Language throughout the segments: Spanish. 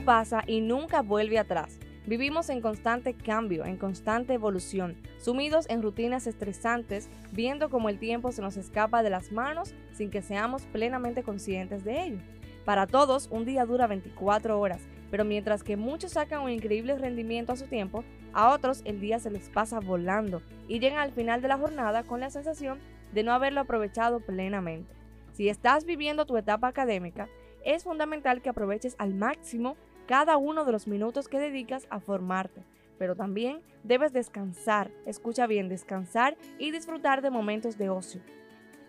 pasa y nunca vuelve atrás. Vivimos en constante cambio, en constante evolución, sumidos en rutinas estresantes, viendo cómo el tiempo se nos escapa de las manos sin que seamos plenamente conscientes de ello. Para todos, un día dura 24 horas, pero mientras que muchos sacan un increíble rendimiento a su tiempo, a otros el día se les pasa volando y llegan al final de la jornada con la sensación de no haberlo aprovechado plenamente. Si estás viviendo tu etapa académica, es fundamental que aproveches al máximo cada uno de los minutos que dedicas a formarte, pero también debes descansar, escucha bien, descansar y disfrutar de momentos de ocio.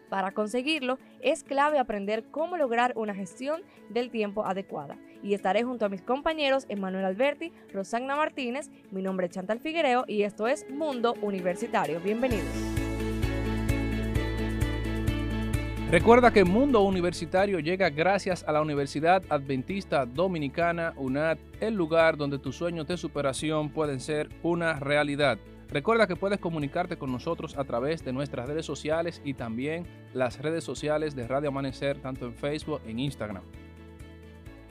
Para conseguirlo, es clave aprender cómo lograr una gestión del tiempo adecuada. Y estaré junto a mis compañeros Emanuel Alberti, Rosagna Martínez, mi nombre es Chantal Figuereo y esto es Mundo Universitario. Bienvenidos. Recuerda que Mundo Universitario llega gracias a la Universidad Adventista Dominicana, UNAD, el lugar donde tus sueños de superación pueden ser una realidad. Recuerda que puedes comunicarte con nosotros a través de nuestras redes sociales y también las redes sociales de Radio Amanecer, tanto en Facebook e Instagram.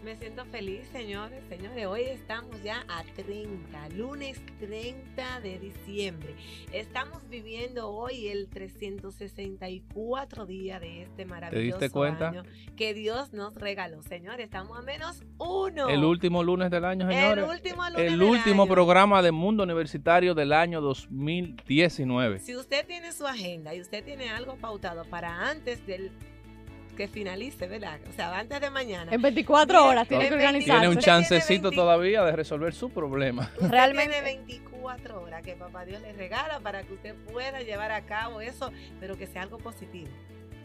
Me siento feliz, señores. Señores, hoy estamos ya a 30, lunes 30 de diciembre. Estamos viviendo hoy el 364 día de este maravilloso ¿Te diste cuenta? año que Dios nos regaló. Señores, estamos a menos uno. El último lunes del año, señores. El último lunes El del último año. programa de Mundo Universitario del año 2019. Si usted tiene su agenda y usted tiene algo pautado para antes del que finalice, ¿verdad? O sea, antes de mañana. En 24 horas tiene que organizarse. Tiene un tiene chancecito 20 todavía de resolver su problema. Usted Realmente- tiene 24 horas que papá Dios le regala para que usted pueda llevar a cabo eso, pero que sea algo positivo,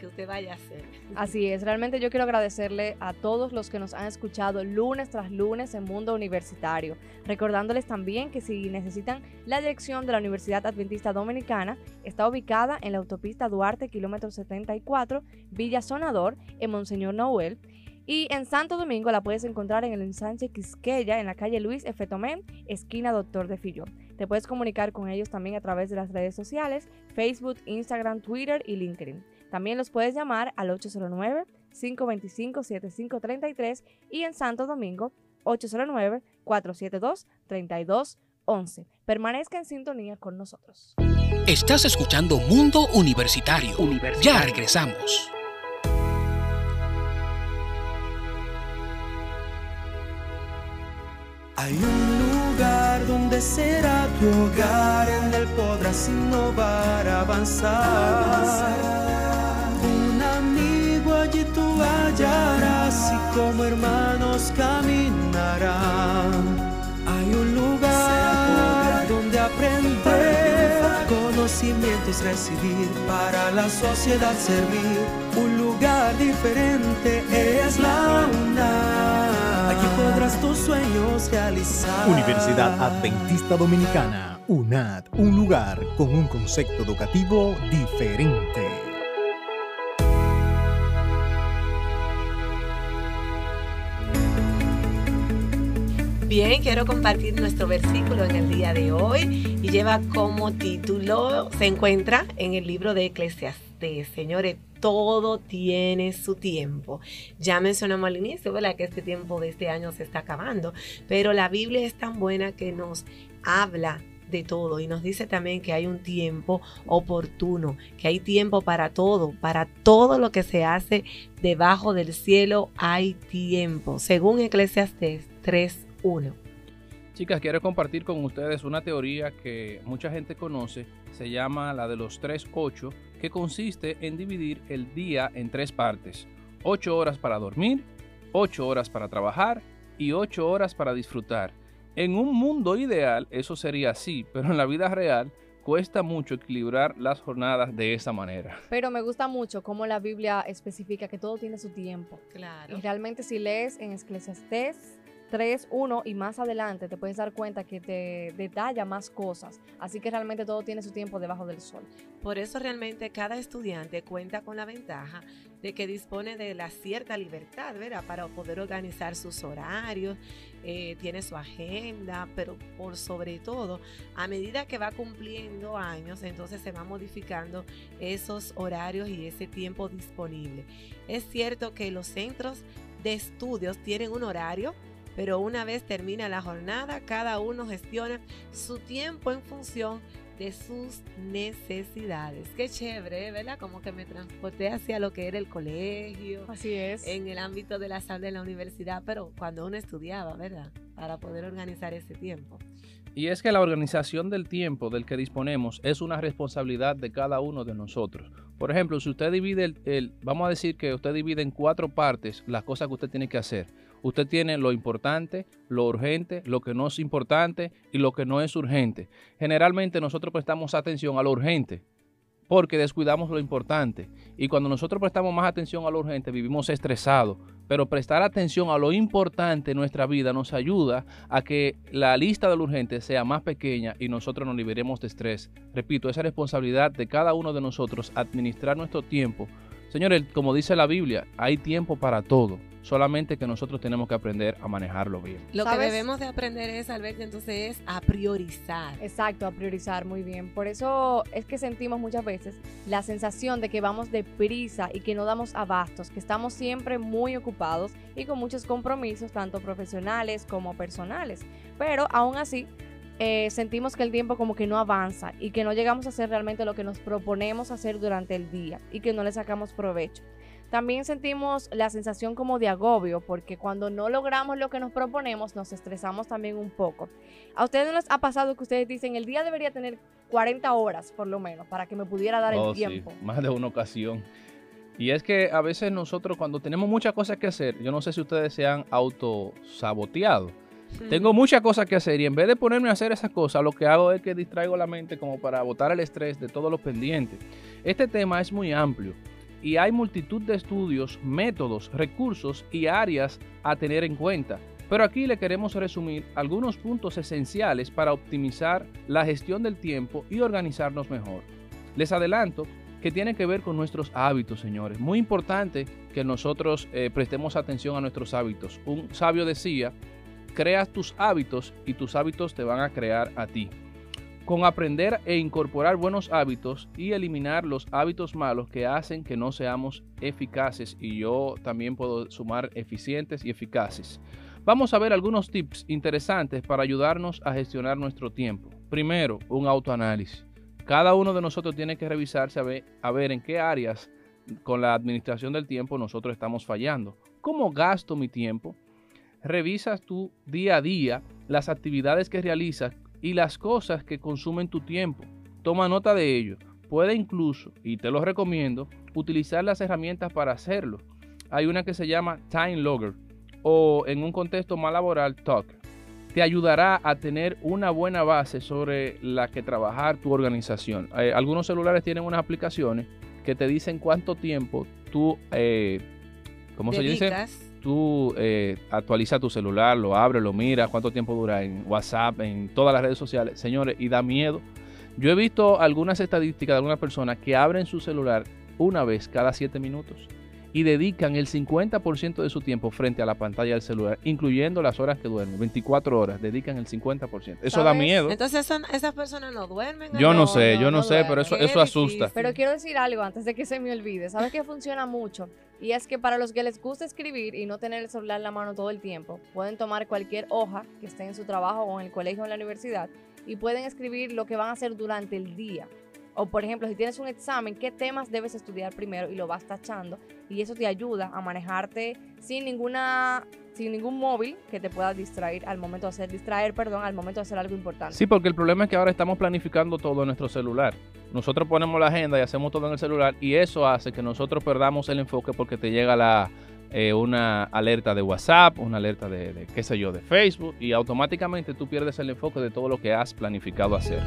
que usted vaya a hacer. Así es, realmente yo quiero agradecerle a todos los que nos han escuchado lunes tras lunes en Mundo Universitario, recordándoles también que si necesitan la dirección de la Universidad Adventista Dominicana, está ubicada en la autopista Duarte, kilómetro 74, Villa Sonador, en Monseñor Noel. Y en Santo Domingo la puedes encontrar en el ensanche Quisqueya, en la calle Luis F. Tomén, esquina Doctor de Fillón. Te puedes comunicar con ellos también a través de las redes sociales, Facebook, Instagram, Twitter y LinkedIn. También los puedes llamar al 809-525-7533 y en Santo Domingo 809-472-3211. Permanezca en sintonía con nosotros. Estás escuchando Mundo Universitario. Ya regresamos. Hay un lugar donde será tu hogar, en él podrás innovar, avanzar. Un como hermanos caminarán. Hay un lugar donde aprender, conocimientos recibir, para la sociedad servir. Un lugar diferente es la UNAM. Aquí podrás tus sueños realizar. Universidad Adventista Dominicana, UNAD, un lugar con un concepto educativo diferente. Bien, quiero compartir nuestro versículo en el día de hoy y lleva como título, se encuentra en el libro de Eclesiastes. Señores, todo tiene su tiempo. Ya mencionamos al inicio, ¿verdad? Que este tiempo de este año se está acabando, pero la Biblia es tan buena que nos habla de todo y nos dice también que hay un tiempo oportuno, que hay tiempo para todo, para todo lo que se hace debajo del cielo hay tiempo, según Eclesiastes 3 Chicas, quiero compartir con ustedes una teoría que mucha gente conoce, se llama la de los 3-8, que consiste en dividir el día en tres partes. 8 horas para dormir, 8 horas para trabajar y 8 horas para disfrutar. En un mundo ideal eso sería así, pero en la vida real cuesta mucho equilibrar las jornadas de esa manera. Pero me gusta mucho cómo la Biblia especifica que todo tiene su tiempo. Claro. Y realmente si lees en Eclesiastés 3, 1 y más adelante te puedes dar cuenta que te detalla más cosas. Así que realmente todo tiene su tiempo debajo del sol. Por eso realmente cada estudiante cuenta con la ventaja de que dispone de la cierta libertad, ¿verdad? Para poder organizar sus horarios, eh, tiene su agenda, pero por sobre todo, a medida que va cumpliendo años, entonces se va modificando esos horarios y ese tiempo disponible. Es cierto que los centros de estudios tienen un horario pero una vez termina la jornada, cada uno gestiona su tiempo en función de sus necesidades. Qué chévere, ¿verdad? Como que me transporté hacia lo que era el colegio. Así es. En el ámbito de la sala de la universidad, pero cuando uno estudiaba, ¿verdad? Para poder organizar ese tiempo. Y es que la organización del tiempo del que disponemos es una responsabilidad de cada uno de nosotros. Por ejemplo, si usted divide el, el, vamos a decir que usted divide en cuatro partes las cosas que usted tiene que hacer. Usted tiene lo importante, lo urgente, lo que no es importante y lo que no es urgente. Generalmente nosotros prestamos atención a lo urgente porque descuidamos lo importante. Y cuando nosotros prestamos más atención a lo urgente, vivimos estresados. Pero prestar atención a lo importante en nuestra vida nos ayuda a que la lista de lo urgente sea más pequeña y nosotros nos liberemos de estrés. Repito, esa responsabilidad de cada uno de nosotros administrar nuestro tiempo. Señores, como dice la Biblia, hay tiempo para todo solamente que nosotros tenemos que aprender a manejarlo bien. Lo que debemos de aprender es, Alberto, entonces es a priorizar. Exacto, a priorizar muy bien. Por eso es que sentimos muchas veces la sensación de que vamos deprisa y que no damos abastos, que estamos siempre muy ocupados y con muchos compromisos, tanto profesionales como personales. Pero aún así, eh, sentimos que el tiempo como que no avanza y que no llegamos a hacer realmente lo que nos proponemos hacer durante el día y que no le sacamos provecho. También sentimos la sensación como de agobio, porque cuando no logramos lo que nos proponemos, nos estresamos también un poco. ¿A ustedes no les ha pasado que ustedes dicen, el día debería tener 40 horas por lo menos, para que me pudiera dar el Oh, tiempo? sí, más de una ocasión. Y es que a veces nosotros cuando tenemos muchas cosas que hacer, yo no sé si ustedes se han autosaboteado. Tengo muchas cosas que hacer y en vez de ponerme a hacer esas cosas, lo que hago es que distraigo la mente como para botar el estrés de todos los pendientes. Este tema es muy amplio y hay multitud de estudios, métodos, recursos y áreas a tener en cuenta. Pero aquí le queremos resumir algunos puntos esenciales para optimizar la gestión del tiempo y organizarnos mejor. Les adelanto que tiene que ver con nuestros hábitos, señores. Muy importante que nosotros eh, prestemos atención a nuestros hábitos. Un sabio decía, creas tus hábitos y tus hábitos te van a crear a ti. Con aprender e incorporar buenos hábitos y eliminar los hábitos malos que hacen que no seamos eficaces y yo también puedo sumar eficientes y eficaces. Vamos a ver algunos tips interesantes para ayudarnos a gestionar nuestro tiempo. Primero, un autoanálisis. Cada uno de nosotros tiene que revisarse a ver, a ver en qué áreas con la administración del tiempo nosotros estamos fallando. ¿Cómo gasto mi tiempo? Revisas tu día a día las actividades que realizas y las cosas que consumen tu tiempo. Toma nota de ello. Puede incluso, y te lo recomiendo, utilizar las herramientas para hacerlo. Hay una que se llama Time Logger o en un contexto más laboral, Talk. Te ayudará a tener una buena base sobre la que trabajar tu organización. Eh, algunos celulares tienen unas aplicaciones que te dicen cuánto tiempo tú, eh, ¿cómo se dice? Tú eh, actualizas tu celular, lo abres, lo miras, cuánto tiempo dura en WhatsApp, en todas las redes sociales. Señores, y da miedo. Yo he visto algunas estadísticas de algunas personas que abren su celular una vez cada 7 minutos y dedican el 50% de su tiempo frente a la pantalla del celular, incluyendo las horas que duermen. 24 horas, dedican el 50%. Eso da miedo. Entonces son, esas personas no duermen. Yo no ¿no? sé, yo no, no sé, pero eso, eso asusta. difícil. Pero quiero decir algo antes de que se me olvide. ¿Sabes qué funciona mucho? Y es que para los que les gusta escribir y no tener el celular en la mano todo el tiempo, pueden tomar cualquier hoja que esté en su trabajo o en el colegio o en la universidad y pueden escribir lo que van a hacer durante el día. O por ejemplo, si tienes un examen, qué temas debes estudiar primero y lo vas tachando y eso te ayuda a manejarte sin ninguna sin ningún móvil que te pueda distraer al momento de hacer distraer, perdón, al momento de hacer algo importante. Sí, porque el problema es que ahora estamos planificando todo en nuestro celular. Nosotros ponemos la agenda y hacemos todo en el celular y eso hace que nosotros perdamos el enfoque porque te llega la, eh, una alerta de WhatsApp, una alerta de, de, qué sé yo, de Facebook y automáticamente tú pierdes el enfoque de todo lo que has planificado hacer.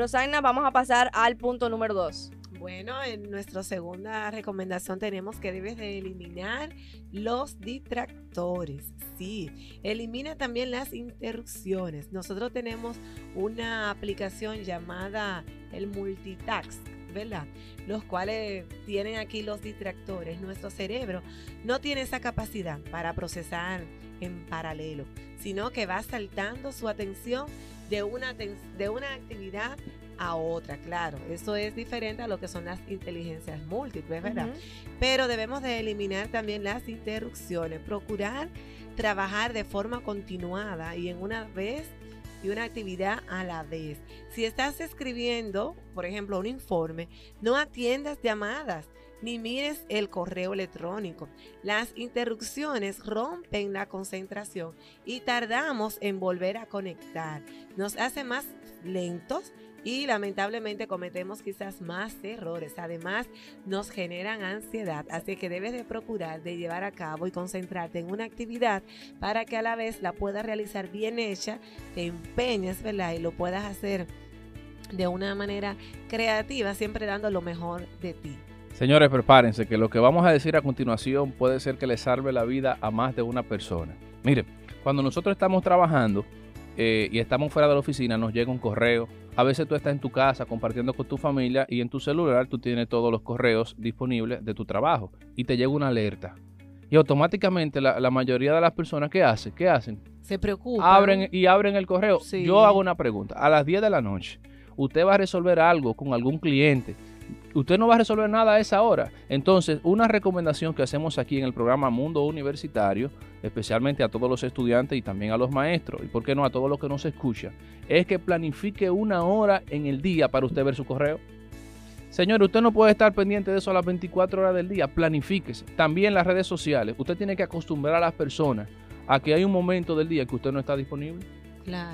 Rosaina, vamos a pasar al punto número dos. Bueno, en nuestra segunda recomendación tenemos que debes de eliminar los distractores. Sí, elimina también las interrupciones. Nosotros tenemos una aplicación llamada el Multitask, ¿verdad? Los cuales tienen aquí los distractores. Nuestro cerebro no tiene esa capacidad para procesar en paralelo, sino que va saltando su atención de una, de una actividad a otra, claro. Eso es diferente a lo que son las inteligencias múltiples, ¿verdad? Pero debemos de eliminar también las interrupciones, procurar trabajar de forma continuada y en una vez y una actividad a la vez. Si estás escribiendo, por ejemplo, un informe, no atiendas llamadas ni mires el correo electrónico. Las interrupciones rompen la concentración y tardamos en volver a conectar. Nos hace más lentos y lamentablemente cometemos quizás más errores. Además, nos generan ansiedad, así que debes de procurar de llevar a cabo y concentrarte en una actividad para que a la vez la puedas realizar bien hecha, te empeñes, ¿verdad? Y lo puedas hacer de una manera creativa, siempre dando lo mejor de ti. Señores, prepárense que lo que vamos a decir a continuación puede ser que le salve la vida a más de una persona. Mire, cuando nosotros estamos trabajando eh, y estamos fuera de la oficina, nos llega un correo. A veces tú estás en tu casa compartiendo con tu familia y en tu celular tú tienes todos los correos disponibles de tu trabajo y te llega una alerta. Y automáticamente la, mayoría de las personas, ¿qué hacen? ¿Qué hacen? Se preocupan. Abren y abren el correo. Yo hago una pregunta. A las 10 de la noche, usted va a resolver algo con algún cliente usted no va a resolver nada a esa hora. Entonces, una recomendación que hacemos aquí en el programa Mundo Universitario, especialmente a todos los estudiantes y también a los maestros, y por qué no a todos los que nos escuchan, es que planifique una hora en el día para usted ver su correo. Señor, usted no puede estar pendiente de eso a las 24 horas del día, planifíquese. También las redes sociales, usted tiene que acostumbrar a las personas a que hay un momento del día que usted no está disponible.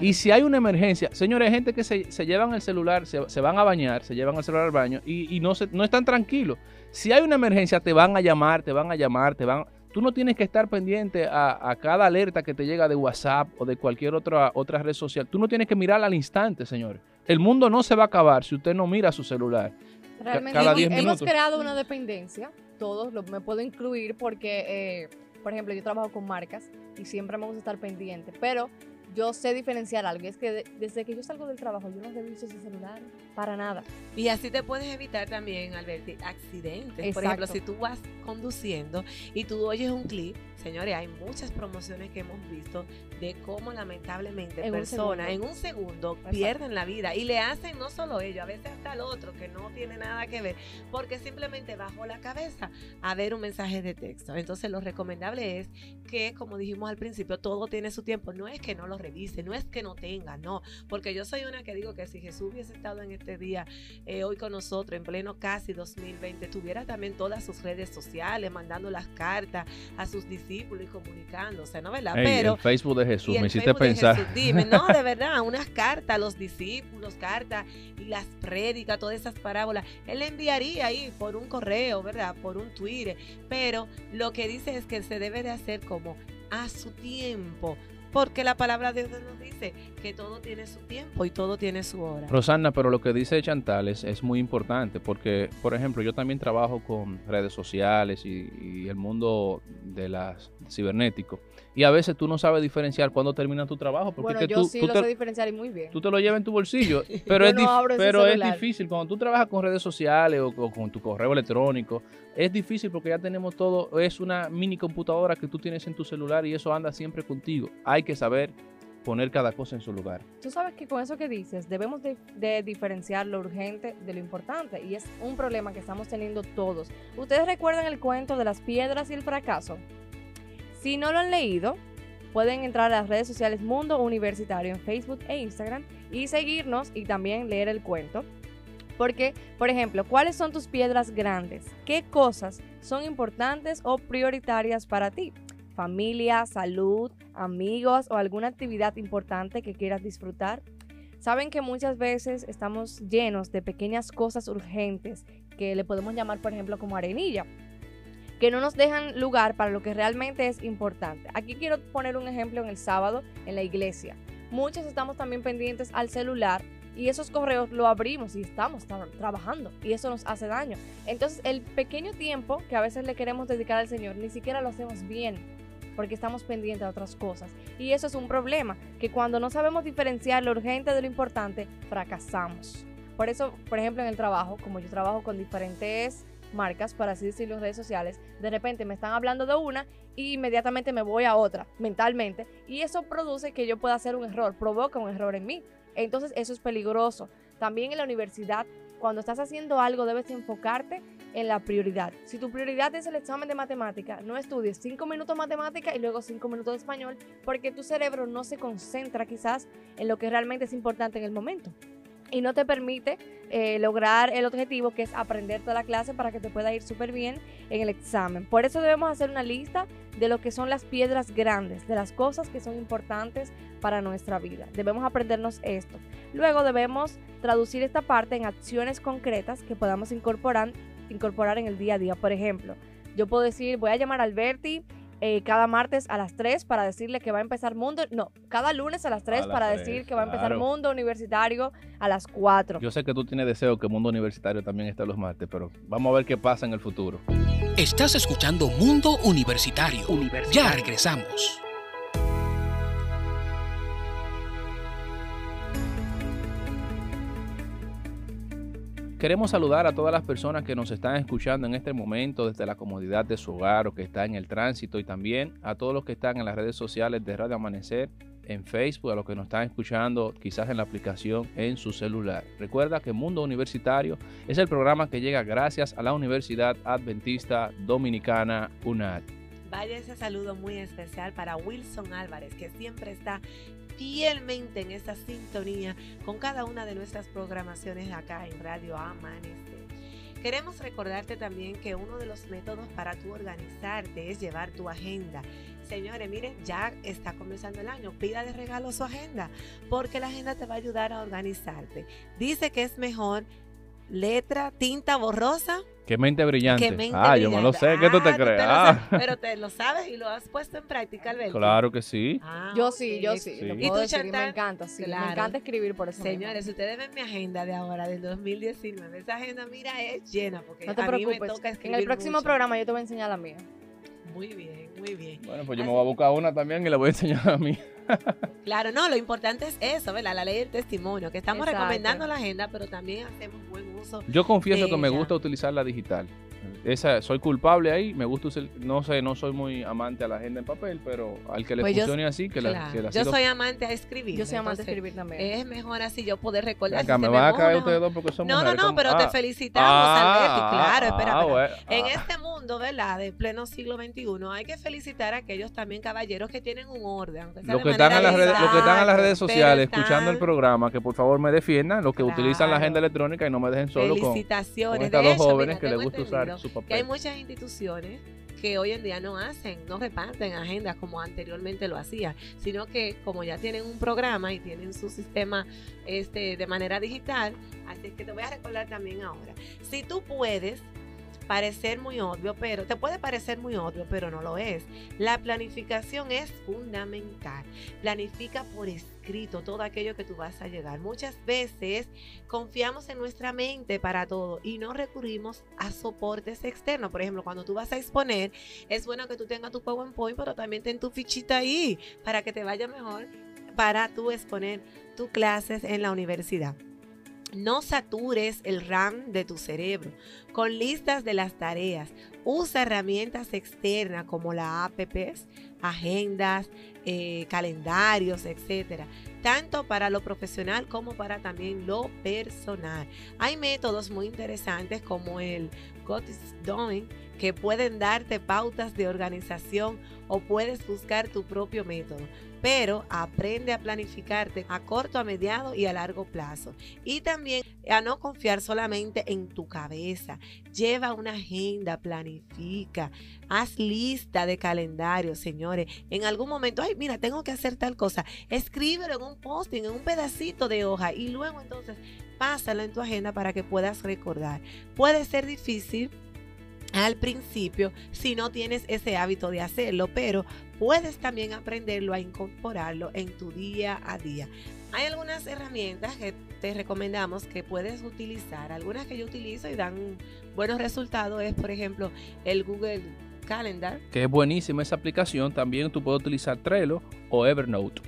Y si hay una emergencia, señores, hay gente que se, llevan el celular, se, van a bañar, se llevan el celular al baño y, no, se, no están tranquilos. Si hay una emergencia, te van a llamar, te van a llamar, te van... Tú no tienes que estar pendiente a, cada alerta que te llega de WhatsApp o de cualquier otra, otra red social. Tú no tienes que mirar al instante, señores. El mundo no se va a acabar si usted no mira su celular. Realmente hemos creado una dependencia, todos, lo, me puedo incluir porque, eh, por ejemplo, yo trabajo con marcas y siempre me gusta estar pendiente, pero yo sé diferenciar algo. Es que desde que yo salgo del trabajo, yo no reviso ese celular para nada. Y así te puedes evitar también, Alberti, accidentes. Por ejemplo, si tú vas conduciendo y tú oyes un clip, señores, hay muchas promociones que hemos visto de cómo lamentablemente personas en un segundo pierden la vida y le hacen no solo ellos, a veces hasta el otro que no tiene nada que ver, porque simplemente bajó la cabeza a ver un mensaje de texto. Entonces lo recomendable es que, como dijimos al principio, todo tiene su tiempo. No es que no lo revise, no es que no tenga, no, porque yo soy una que digo que si Jesús hubiese estado en este día eh, hoy con nosotros, en pleno casi 2020, tuviera también todas sus redes sociales, mandando las cartas a sus discípulos y comunicándose, ¿no? ¿Verdad? Pero el Facebook de Jesús, me hiciste pensar. dime, no, de verdad, unas cartas a los discípulos, cartas y las prédicas, todas esas parábolas, él le enviaría ahí por un correo, ¿verdad? Por un Twitter, pero lo que dice es que se debe de hacer como a su tiempo, porque la palabra de Dios nos dice que todo tiene su tiempo y todo tiene su hora. Rosana, pero lo que dice Chantal es, muy importante porque, por ejemplo, yo también trabajo con redes sociales y, y el mundo de las cibernético. Y a veces tú no sabes diferenciar cuándo termina tu trabajo. Porque bueno, yo sí lo sé diferenciar y muy bien. Tú te lo llevas en tu bolsillo. Pero, es, pero es difícil. Cuando tú trabajas con redes sociales o, con tu correo electrónico, es difícil porque ya tenemos todo. Es una mini computadora que tú tienes en tu celular y eso anda siempre contigo. Hay que saber poner cada cosa en su lugar. Tú sabes que con eso que dices, debemos de, de, diferenciar lo urgente de lo importante y es un problema que estamos teniendo todos. ¿Ustedes recuerdan el cuento de las piedras y el fracaso? Si no lo han leído, pueden entrar a las redes sociales Mundo Universitario en Facebook e Instagram y seguirnos y también leer el cuento. Porque, por ejemplo, ¿cuáles son tus piedras grandes? ¿Qué cosas son importantes o prioritarias para ti? Familia, salud, amigos o alguna actividad importante que quieras disfrutar. Saben que muchas veces estamos llenos de pequeñas cosas urgentes que le podemos llamar, por ejemplo, como arenilla que no nos dejan lugar para lo que realmente es importante. Aquí quiero poner un ejemplo en el sábado en la iglesia. Muchos estamos también pendientes al celular y esos correos lo abrimos y estamos trabajando y eso nos hace daño. Entonces el pequeño tiempo que a veces le queremos dedicar al Señor ni siquiera lo hacemos bien porque estamos pendientes de otras cosas. Y eso es un problema, que cuando no sabemos diferenciar lo urgente de lo importante, fracasamos. Por eso, por ejemplo, en el trabajo, como yo trabajo con diferentes marcas, para así decirlo, redes sociales, de repente me están hablando de una y inmediatamente me voy a otra mentalmente y eso produce que yo pueda hacer un error, provoca un error en mí. Entonces eso es peligroso. También en la universidad, cuando estás haciendo algo, debes enfocarte en la prioridad. Si tu prioridad es el examen de matemática, no estudies cinco minutos matemática y luego cinco minutos de español, porque tu cerebro no se concentra quizás en lo que realmente es importante en el momento y no te permite eh, lograr el objetivo que es aprender toda la clase para que te pueda ir súper bien en el examen. Por eso debemos hacer una lista de lo que son las piedras grandes, de las cosas que son importantes para nuestra vida. Debemos aprendernos esto. Luego debemos traducir esta parte en acciones concretas que podamos incorporar, incorporar en el día a día. Por ejemplo, yo puedo decir, voy a llamar a Alberti eh, cada martes a las 3 para decirle que va a empezar mundo. No, cada lunes a las 3 las para 3, decir que va a empezar claro. mundo universitario a las 4. Yo sé que tú tienes deseo que Mundo Universitario también esté los martes, pero vamos a ver qué pasa en el futuro. Estás escuchando Mundo Universitario. Ya regresamos. Queremos saludar a todas las personas que nos están escuchando en este momento desde la comodidad de su hogar o que está en el tránsito y también a todos los que están en las redes sociales de Radio Amanecer, en Facebook, a los que nos están escuchando quizás en la aplicación en su celular. Recuerda que Mundo Universitario es el programa que llega gracias a la Universidad Adventista Dominicana UNAD. Vaya ese saludo muy especial para Wilson Álvarez, que siempre está fielmente en esa sintonía con cada una de nuestras programaciones acá en Radio Amanecer. Queremos recordarte también que uno de los métodos para tú organizarte es llevar tu agenda. Señores, miren, ya está comenzando el año. Pida de regalo su agenda, porque la agenda te va a ayudar a organizarte. Dice que es mejor letra, tinta borrosa Qué mente brillante. mente ah, yo me lo sé, ¿qué tú te Ah, crees? Ah, sabes, pero te lo sabes y lo has puesto en práctica, Alberto. claro que sí. Ah, Yo sí, yo sí. Sí. lo ¿Y tú, decir, Chantal? me encanta, sí. Claro. Me encanta escribir por eso. Señores, ustedes ven mi agenda de ahora, del 2019, esa agenda, mira, es llena, porque no te a mí me preocupes. toca En escribir el próximo mucho. programa yo te voy a enseñar la mía. Muy bien, muy bien. Bueno, pues yo me voy a buscar una también y la voy a enseñar a mí. Claro, no, lo importante es eso, ¿verdad? La ley del testimonio, que estamos Exacto. recomendando la agenda, pero también hacemos buen uso. Yo confieso que me gusta utilizar la digital. Esa, soy culpable ahí, me gusta usar, no sé, no soy muy amante a la agenda en papel, pero al que le Pues yo- funcione así, que la, Claro. que la Yo soy amante a escribir. Yo soy amante de entonces, escribir también. Es mejor así yo poder recordar. Acá si me van a caer ustedes dos porque son No, no, mujeres. no, ¿cómo? pero Ah. te felicitamos, Ah, Alberti. Claro, espera, ah, espera. bueno, En ah. este mundo, ¿verdad? De pleno siglo XXI, hay que felicitar a aquellos también caballeros que tienen un orden. aunque sea Los que, están manera en las redes, los que están en las redes sociales pero escuchando el programa, que por favor me defiendan, los que utilizan la agenda electrónica y no me dejen solo con, con Felicitaciones. estas de dos hecho, jóvenes mira, que les gusta usar que hay muchas instituciones que hoy en día no hacen, no reparten agendas como anteriormente lo hacían, sino que como ya tienen un programa y tienen su sistema este, de manera digital, así que te voy a recordar también ahora. Si tú puedes parecer muy obvio, pero te puede parecer muy obvio, pero no lo es. La planificación es fundamental. Planifica por escrito todo aquello que tú vas a llegar. Muchas veces confiamos en nuestra mente para todo y no recurrimos a soportes externos. Por ejemplo, cuando tú vas a exponer, es bueno que tú tengas tu PowerPoint, pero también ten tu fichita ahí para que te vaya mejor para tú exponer tus clases en la universidad. No satures el RAM de tu cerebro con listas de las tareas. Usa herramientas externas como la APPs, agendas, eh, calendarios, etcétera, tanto para lo profesional como para también lo personal. Hay métodos muy interesantes como el Doing que pueden darte pautas de organización o puedes buscar tu propio método. Pero aprende a planificarte a corto, a mediado y a largo plazo. Y también a no confiar solamente en tu cabeza. Lleva una agenda, planifica, haz lista de calendario, señores. En algún momento, ay, mira, tengo que hacer tal cosa. Escríbelo en un posting, en un pedacito de hoja y luego entonces pásalo en tu agenda para que puedas recordar. Puede ser difícil al principio si no tienes ese hábito de hacerlo, pero puedes también aprenderlo a incorporarlo en tu día a día. Hay algunas herramientas que te recomendamos que puedes utilizar. Algunas que yo utilizo y dan buenos resultados es, por ejemplo, el Google Calendar. Que es buenísima esa aplicación. También tú puedes utilizar Trello o Evernote.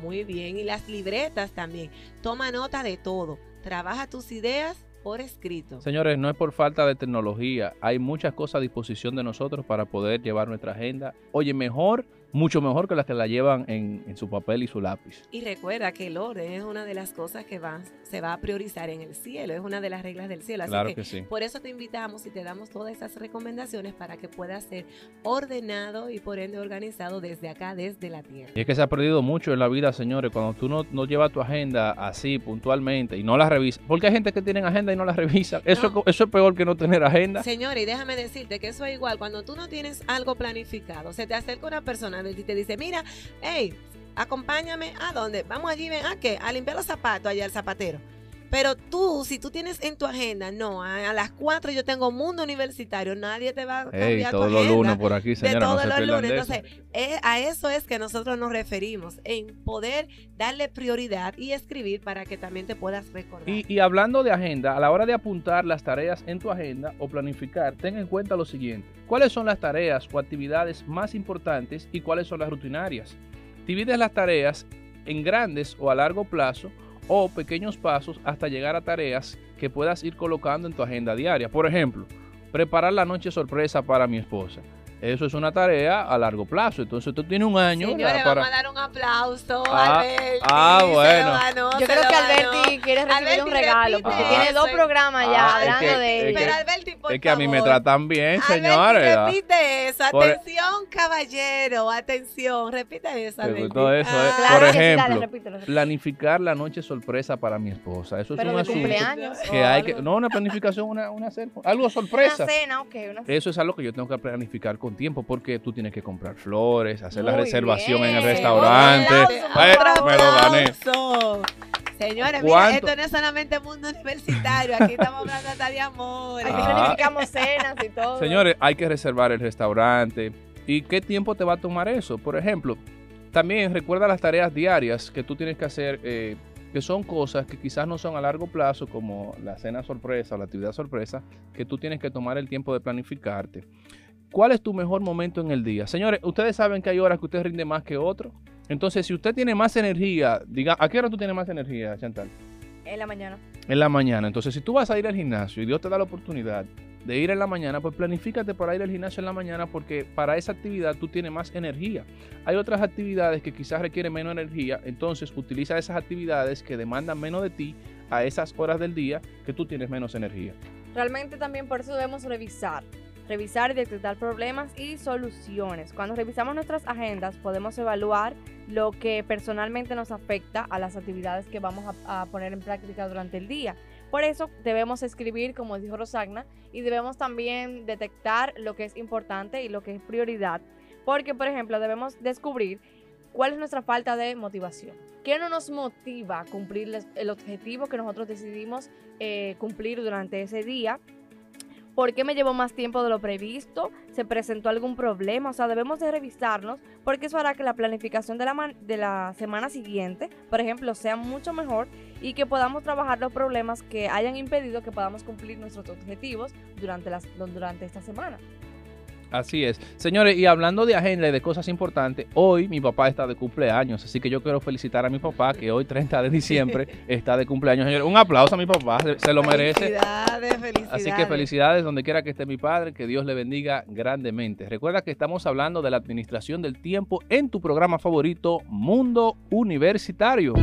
Muy bien. Y las libretas también. Toma nota de todo. Trabaja tus ideas por escrito. Señores, no es por falta de tecnología. Hay muchas cosas a disposición de nosotros para poder llevar nuestra agenda. Oye, mejor mucho mejor que las que la llevan en, en su papel y su lápiz. Y recuerda que el orden es una de las cosas que va, se va a priorizar en el cielo, es una de las reglas del cielo. Así Claro que, que sí. por eso te invitamos y te damos todas esas recomendaciones para que puedas ser ordenado y por ende organizado desde acá, desde la tierra. Y es que se ha perdido mucho en la vida, señores, cuando tú no, no llevas tu agenda así puntualmente y no la revisas. Porque hay gente que tiene agenda y no la revisa. Eso, No. es, eso es peor que no tener agenda. Señores, y déjame decirte que eso es igual. Cuando tú no tienes algo planificado, se te acerca una persona y te dice, mira, hey, acompáñame a dónde? Vamos allí, ven, ¿a qué? A limpiar los zapatos allá al zapatero. Pero tú, si tú tienes en tu agenda, no, a, a las 4 yo tengo mundo universitario, nadie te va a cambiar Ey, tu todos los agenda lunes por aquí, de señora, no todos se los lunes. de eso. Entonces, eh, a eso es que nosotros nos referimos, en poder darle prioridad y escribir para que también te puedas recordar. Y, y hablando de agenda, a la hora de apuntar las tareas en tu agenda o planificar, ten en cuenta lo siguiente. ¿Cuáles son las tareas o actividades más importantes y cuáles son las rutinarias? Divides las tareas en grandes o a largo plazo o pequeños pasos hasta llegar a tareas que puedas ir colocando en tu agenda diaria. Por ejemplo, preparar la noche sorpresa para mi esposa. Eso es una tarea a largo plazo. Entonces tú tienes un año Señores, ¿verdad? vamos para... a dar un aplauso Ah, a Alberti. ah, bueno. ganó, Yo creo que ganó. Alberti quiere recibir Alberti, un regalo repite porque Ah. tiene dos programas ya Ah, es hablando que- de es ella. Pero Alberti, por Es que a mí me tratan bien, señores. repite eso. Por- Atención, caballero. Atención. Repite eso, Alberti. eso, ¿eh? Ah, Claro Por que sí, dale, ejemplo, repítelo, repítelo. Planificar la noche sorpresa para mi esposa. Eso es Pero un asunto cumpleaños. que o hay que... algo. No, una planificación, una, una cena, algo sorpresa. Una cena, ok. Una Eso es algo que yo tengo que planificar con tiempo porque tú tienes que comprar flores, hacer la reservación en el restaurante. Me lo gané. Señores, mira, esto no es solamente mundo universitario. Aquí estamos hablando hasta de amor. Aquí Ah. planificamos cenas y todo. Señores, hay que reservar el restaurante. ¿Y qué tiempo te va a tomar eso? Por ejemplo, también recuerda las tareas diarias que tú tienes que hacer, eh, que son cosas que quizás no son a largo plazo, como la cena sorpresa o la actividad sorpresa, que tú tienes que tomar el tiempo de planificarte. ¿Cuál es tu mejor momento en el día? Señores, ustedes saben que hay horas que usted rinde más que otro. Entonces, si usted tiene más energía, diga, ¿a qué hora tú tienes más energía, Chantal? En la mañana. En la mañana. Entonces, si tú vas a ir al gimnasio y Dios te da la oportunidad de ir en la mañana, pues planifícate para ir al gimnasio en la mañana porque para esa actividad tú tienes más energía. Hay otras actividades que quizás requieren menos energía, entonces utiliza esas actividades que demandan menos de ti a esas horas del día que tú tienes menos energía. Realmente también por eso debemos revisar. Revisar y detectar problemas y soluciones. Cuando revisamos nuestras agendas podemos evaluar lo que personalmente nos afecta a las actividades que vamos a, poner en práctica durante el día. Por eso debemos escribir, como dijo Rosagna, y debemos también detectar lo que es importante y lo que es prioridad. Porque, por ejemplo, debemos descubrir cuál es nuestra falta de motivación. ¿Qué no nos motiva cumplir el objetivo que nosotros decidimos eh, cumplir durante ese día? ¿Por qué me llevó más tiempo de lo previsto? ¿Se presentó algún problema? O sea, debemos de revisarnos porque eso hará que la planificación de la, de la semana siguiente, por ejemplo, sea mucho mejor y que podamos trabajar los problemas que hayan impedido que podamos cumplir nuestros objetivos durante, las, durante esta semana. Así es. Señores, y hablando de agenda y de cosas importantes, hoy mi papá está de cumpleaños, así que yo quiero felicitar a mi papá que hoy 30 de diciembre está de cumpleaños. Señores, un aplauso a mi papá, se- se lo merece. Felicidades, felicidades. Así que felicidades donde quiera que esté mi padre, que Dios le bendiga grandemente. Recuerda que estamos hablando de la administración del tiempo en tu programa favorito, Mundo Universitario.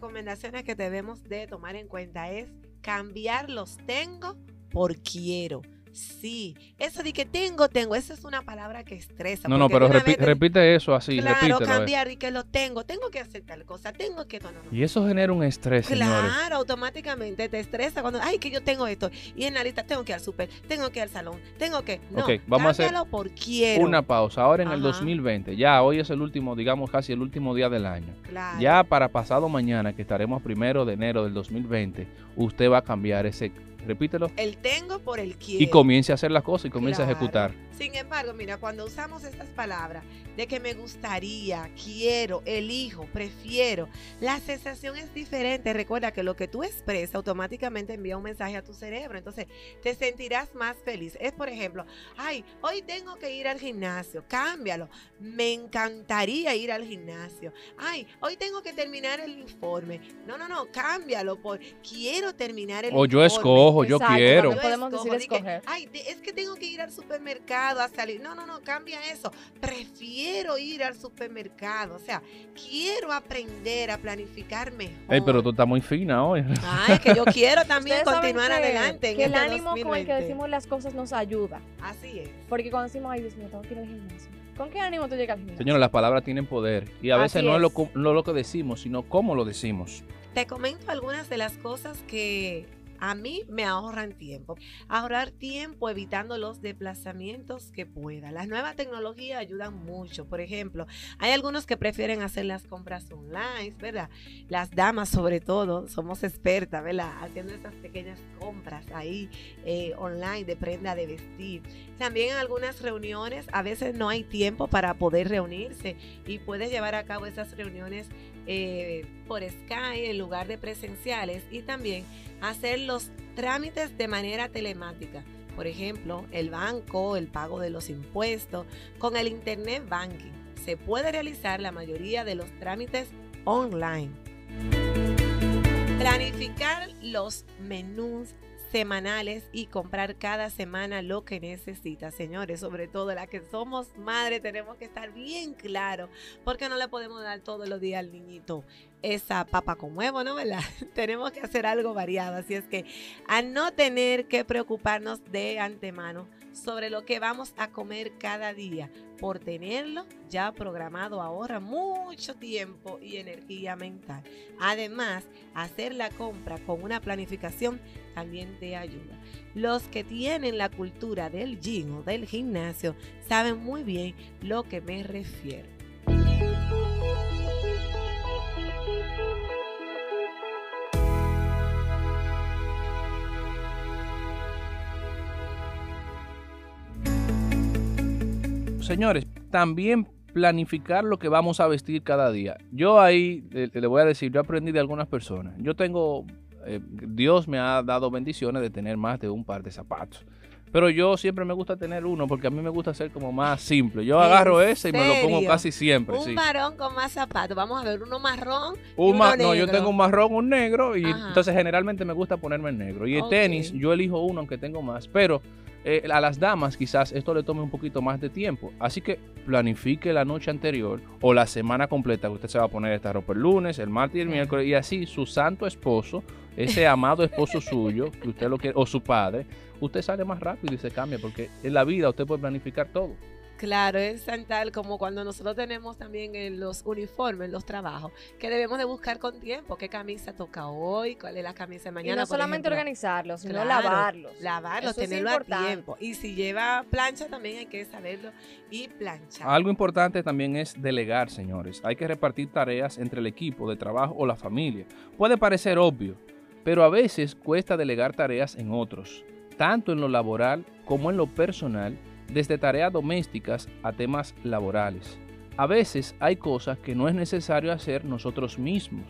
Recomendaciones que debemos de tomar en cuenta es cambiar los tengo por quiero. Sí, eso de que tengo, tengo, esa es una palabra que estresa. No, no, pero repi- te- repite eso así, Claro, cambiar y que lo tengo, tengo que hacer tal cosa, tengo que... No, no, no. Y eso genera un estrés, señores. Claro, automáticamente te estresa cuando, ay, que yo tengo esto. Y en la lista tengo que ir al súper, tengo que ir al salón, tengo que. No, Ok, vamos a hacer por quiero. Una pausa. Ahora en el Ajá. 2020, ya hoy es el último, digamos casi el último día del año. Claro. Ya para pasado mañana, que estaremos primero de enero del 2020, usted va a cambiar ese repítelo. El tengo por el quiero. Y comience a hacer las cosas y comience a ejecutar. Sin embargo, mira, cuando usamos estas palabras de que me gustaría, quiero, elijo, prefiero, la sensación es diferente. Recuerda que lo que tú expresas automáticamente envía un mensaje a tu cerebro. Entonces, te sentirás más feliz. Es, por ejemplo, ay, hoy tengo que ir al gimnasio. Cámbialo. Me encantaría ir al gimnasio. Ay, hoy tengo que terminar el informe. No, no, no, cámbialo por quiero terminar el O yo informe. escojo, yo Exacto, quiero. también podemos decir escoger. Ay, es que tengo que ir al supermercado a salir. No, no, no, cambia eso. Prefiero ir al supermercado. O sea, quiero aprender a planificar mejor. Ey, pero tú estás muy fina hoy. Ay, que yo quiero también continuar que- adelante en que el este ánimo con el que 2020. decimos las cosas nos ayuda. Así es. Porque cuando decimos, ay Dios mío, tengo que ir al gimnasio. ¿Con qué ánimo tú llegas al gimnasio? Señores, las palabras tienen poder. Y a veces no es, lo, es. co- no lo que decimos, sino cómo lo decimos. Te comento algunas de las cosas que a mí me ahorran tiempo. Ahorrar tiempo evitando los desplazamientos que pueda. Las nuevas tecnologías ayudan mucho. Por ejemplo, hay algunos que prefieren hacer las compras online, ¿verdad? Las damas sobre todo somos expertas, ¿verdad? Haciendo estas pequeñas compras ahí eh, online de prenda de vestir. También en algunas reuniones a veces no hay tiempo para poder reunirse y puedes llevar a cabo esas reuniones eh, por Skype en lugar de presenciales y también hacer los trámites de manera telemática. Por ejemplo, el banco, el pago de los impuestos, con el Internet Banking. Se puede realizar la mayoría de los trámites online. Planificar los menús semanales y comprar cada semana lo que necesita, señores. Sobre todo las que somos madres tenemos que estar bien claros porque no le podemos dar todos los días al niñito esa papa con huevo, ¿no? ¿Verdad? tenemos que hacer algo variado. Así es que a no tener que preocuparnos de antemano sobre lo que vamos a comer cada día, por tenerlo ya programado ahorra mucho tiempo y energía mental. Además, hacer la compra con una planificación también te ayuda. Los que tienen la cultura del gym o del gimnasio saben muy bien lo que me refiero. Señores, también planificar lo que vamos a vestir cada día. Yo ahí eh, le voy a decir, yo aprendí de algunas personas. Yo tengo, eh, Dios me ha dado bendiciones de tener más de un par de zapatos. Pero yo siempre me gusta tener uno porque a mí me gusta ser como más simple. Yo ¿En agarro ese y me lo pongo casi siempre. Un sí. varón con más zapatos. Vamos a ver uno marrón. y Un ma- uno no, yo tengo un marrón, un negro y Ajá. entonces generalmente me gusta ponerme el negro. Y el tenis, yo elijo uno aunque tengo más, pero eh, a las damas quizás esto le tome un poquito más de tiempo. Así que planifique la noche anterior o la semana completa que usted se va a poner esta ropa el lunes, el martes y el miércoles y así su santo esposo, ese amado esposo suyo, que usted lo quiere, o su padre, usted sale más rápido y se cambia porque en la vida usted puede planificar todo. Claro, es tan tal como cuando nosotros tenemos también en los uniformes, los trabajos, que debemos de buscar con tiempo qué camisa toca hoy, cuál es la camisa de Y mañana. no por solamente ejemplo. organizarlos, sino Claro, lavarlos. Lavarlos, Eso tenerlo a tiempo. Y si lleva plancha también hay que saberlo y planchar. Algo importante también es delegar, señores. Hay que repartir tareas entre el equipo de trabajo o la familia. Puede parecer obvio, pero a veces cuesta delegar tareas en otros, tanto en lo laboral como en lo personal, desde tareas domésticas a temas laborales. A veces hay cosas que no es necesario hacer nosotros mismos,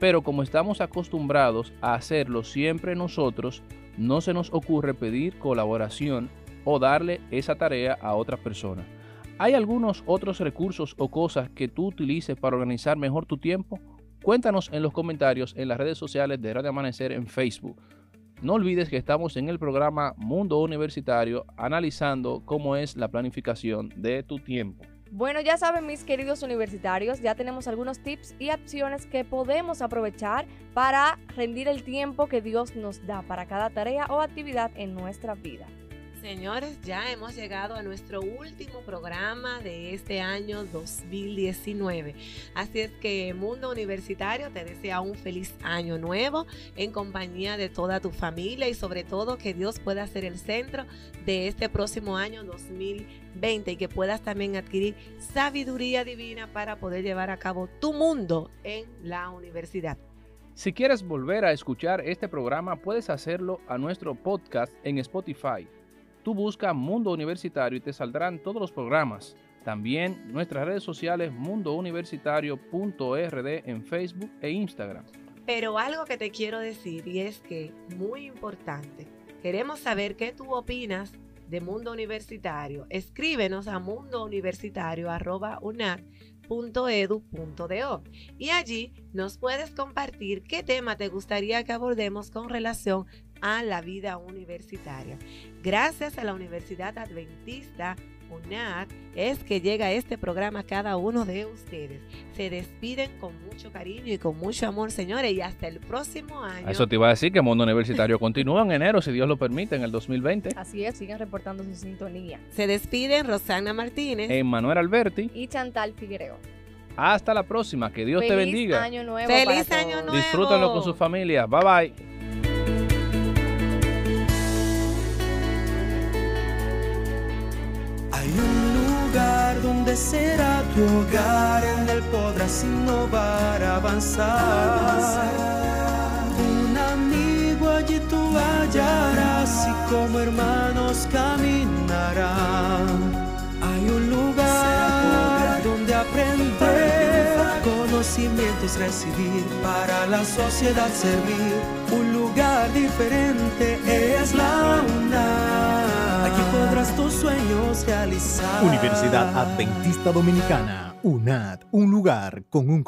pero como estamos acostumbrados a hacerlo siempre nosotros, no se nos ocurre pedir colaboración o darle esa tarea a otra persona. ¿Hay algunos otros recursos o cosas que tú utilices para organizar mejor tu tiempo? Cuéntanos en los comentarios en las redes sociales de Radio Amanecer en Facebook. No olvides que estamos en el programa Mundo Universitario analizando cómo es la planificación de tu tiempo. Bueno, ya saben mis queridos universitarios, ya tenemos algunos tips y acciones que podemos aprovechar para rendir el tiempo que Dios nos da para cada tarea o actividad en nuestra vida. Señores, ya hemos llegado a nuestro último programa de este año 2019. Así es que Mundo Universitario te desea un feliz año nuevo en compañía de toda tu familia y sobre todo que Dios pueda ser el centro de este próximo año 2020 y que puedas también adquirir sabiduría divina para poder llevar a cabo tu mundo en la universidad. Si quieres volver a escuchar este programa, puedes hacerlo a nuestro podcast en Spotify. Tú busca Mundo Universitario y te saldrán todos los programas. También nuestras redes sociales mundouniversitario.rd en Facebook e Instagram. Pero algo que te quiero decir y es que, muy importante, queremos saber qué tú opinas de Mundo Universitario. Escríbenos a mundouniversitario.unat.edu.do y allí nos puedes compartir qué tema te gustaría que abordemos con relación a la vida universitaria. Gracias a la Universidad Adventista UNAD es que llega este programa a cada uno de ustedes. Se despiden con mucho cariño y con mucho amor, señores, y hasta el próximo año. Eso te iba a decir que Mundo Universitario continúa en enero, si Dios lo permite, en el 2020. Así es, sigan reportando su sintonía. Se despiden Rosana Martínez. Emanuel Alberti. Y Chantal Figuereo. Hasta la próxima, que Dios te bendiga. Feliz año nuevo. Feliz para año todos. nuevo. Disfrútenlo con su familia. Bye bye. Donde será tu hogar, en él podrás innovar, avanzar. Un amigo allí tú hallarás y como hermanos caminarán. Hay un lugar donde aprender, conocimientos recibir, para la sociedad servir. Un lugar diferente es la UNAM. Tus sueños realizar. Universidad Adventista Dominicana, UNAD, un lugar con un